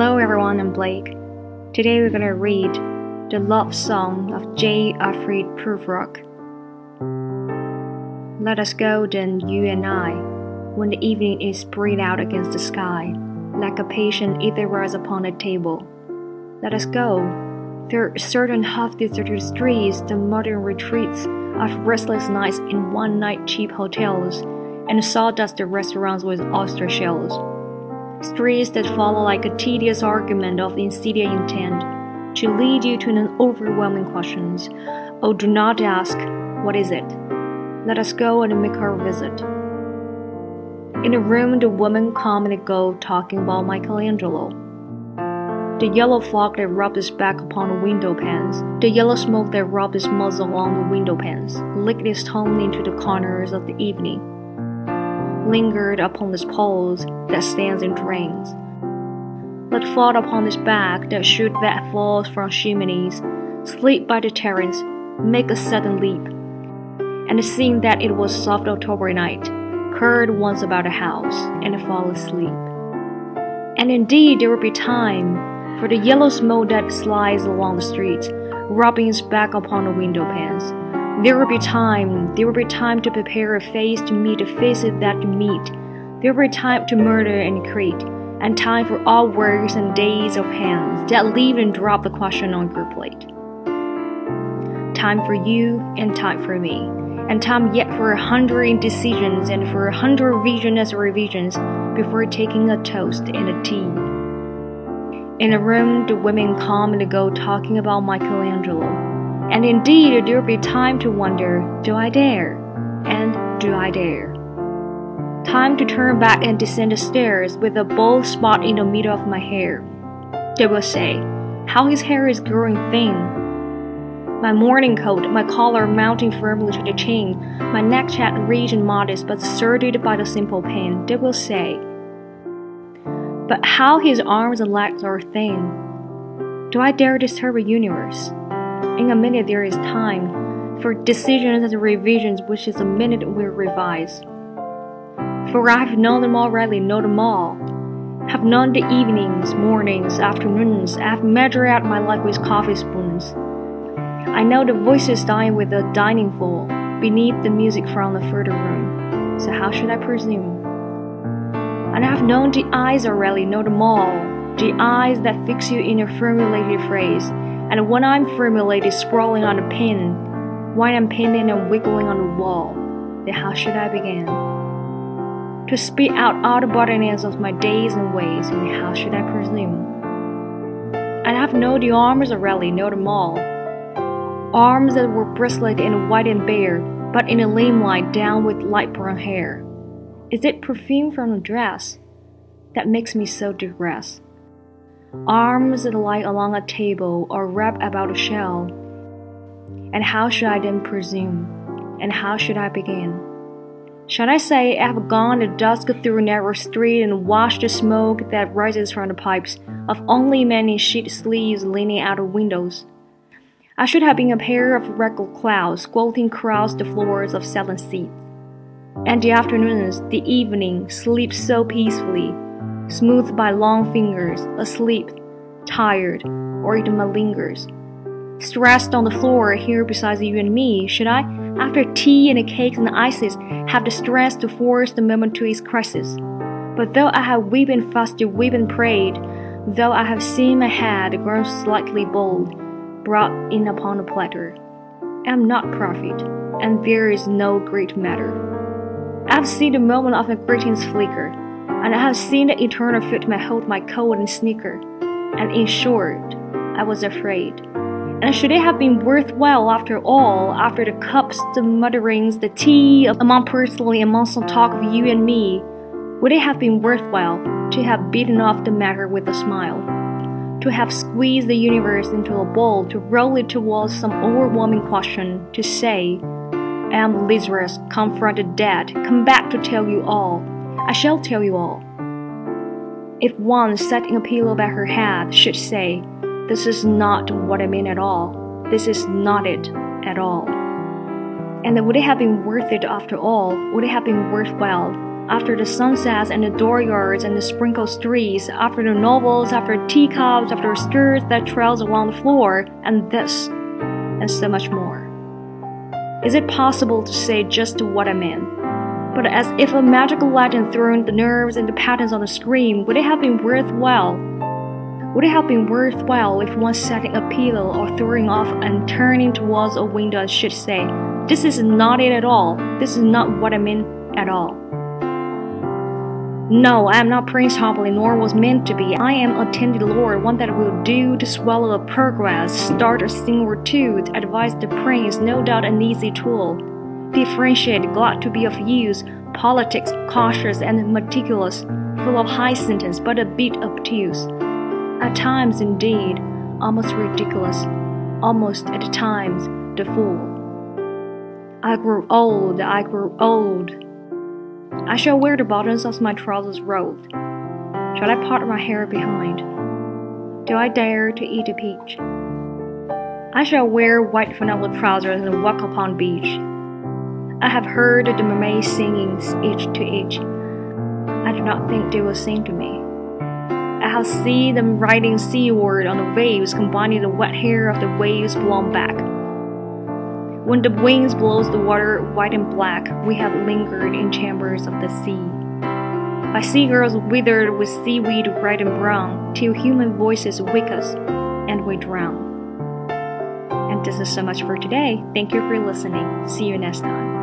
Hello everyone, I'm Blake. Today we're gonna read The Love Song of J. Alfred Prufrock. Let us go then, you and I, when the evening is spread out against the sky, like a patient ether rise upon a table. Let us go through certain half-deserted streets, the modern retreats of restless nights in one-night cheap hotels, and sawdust restaurants with oyster shells streets that follow like a tedious argument of insidious intent to lead you to an overwhelming questions. Oh, do not ask, what is it? Let us go and make our visit. In the room, the woman and go talking about Michelangelo. The yellow fog that rubbed his back upon the window panes, the yellow smoke that rubbed his muzzle on the window panes, licked his tongue into the corners of the evening lingered upon his poles that stands in drains. Let fall upon his back that shoot that falls from chimneys, sleep by the terrace, make a sudden leap. And seeing that it was soft October night, curd once about the house and fall asleep. And indeed there will be time for the yellow smoke that slides along the streets, rubbing its back upon the window panes there will be time, there will be time to prepare a face to meet the faces that you meet. There will be time to murder and create, and time for all works and days of hands that leave and drop the question on your plate. Time for you and time for me, and time yet for a hundred indecisions and for a hundred visions and revisions before taking a toast and a tea. In a room, the women come and go talking about Michelangelo and indeed, there will be time to wonder do I dare? And do I dare? Time to turn back and descend the stairs with a bald spot in the middle of my hair. They will say, How his hair is growing thin. My morning coat, my collar mounting firmly to the chin, my neck chat rich and modest but asserted by the simple pen, they will say. But how his arms and legs are thin. Do I dare disturb a universe? In a minute, there is time for decisions and revisions, which is a minute will revise. For I have known them already, know them all. Have known the evenings, mornings, afternoons. I have measured out my life with coffee spoons. I know the voices dying with the dining full beneath the music from the further room. So how should I presume? And I have known the eyes already, know them all. The eyes that fix you in a formulated phrase and when I'm formulated scrawling on a when I'm painting and wiggling on the wall, then how should I begin? To spit out all the bottlenecks of my days and ways, and how should I presume? And I've known the arms of already, know them all. Arms that were bristled and white and bare, but in a limelight down with light brown hair. Is it perfume from a dress that makes me so distressed? Arms that lie along a table or wrap about a shell. And how should I then presume? And how should I begin? Shall I say I have gone the dusk through narrow street and watched the smoke that rises from the pipes of only many sheet sleeves leaning out of windows? I should have been a pair of regal clouds squatting across the floors of silent seats. And the afternoons, the evening, sleep so peacefully smoothed by long fingers, asleep, tired, or it malingers. Stressed on the floor here beside you and me, should I, after tea and cakes and ices, have the strength to force the moment to its crisis? But though I have wept and fasted, wept and prayed, though I have seen my head grown slightly bald, brought in upon a platter, I am not prophet, and there is no great matter. I have seen the moment of the greetings flicker, and I have seen the eternal footman hold my coat and sneaker. And in short, I was afraid. And should it have been worthwhile after all, after the cups, the mutterings, the tea, among personally among some talk of you and me, would it have been worthwhile to have beaten off the matter with a smile? To have squeezed the universe into a ball, to roll it towards some overwhelming question, to say, I am Lazarus, confronted dead, come back to tell you all. I shall tell you all. If one setting a pillow by her head should say, This is not what I mean at all, this is not it at all. And would it have been worth it after all? Would it have been worthwhile After the sunsets and the dooryards and the sprinkled streets, after the novels, after teacups, after skirts that trails along the floor, and this, and so much more. Is it possible to say just what I mean? But as if a magical legend thrown the nerves and the patterns on the screen, would it have been worthwhile? Would it have been worthwhile if one setting a pillow or throwing off and turning towards a window should say, This is not it at all, this is not what I mean at all? No, I am not Prince Hopley, nor was meant to be. I am a tender lord, one that will do to swallow a progress, start a thing or two, to advise the prince, no doubt an easy tool. Differentiate, glad to be of use, politics, cautious and meticulous, full of high sentence, but a bit obtuse. At times, indeed, almost ridiculous, almost at times, the fool. I grew old, I grew old. I shall wear the bottoms of my trousers rolled. Shall I part my hair behind? Do I dare to eat a peach? I shall wear white vanilla trousers and walk upon beach. I have heard the mermaids singing each to each. I do not think they will sing to me. I have seen them riding seaward on the waves, combining the wet hair of the waves blown back. When the winds blows the water white and black, we have lingered in chambers of the sea. By seagulls withered with seaweed red and brown, till human voices wake us, and we drown. And this is so much for today. Thank you for listening. See you next time.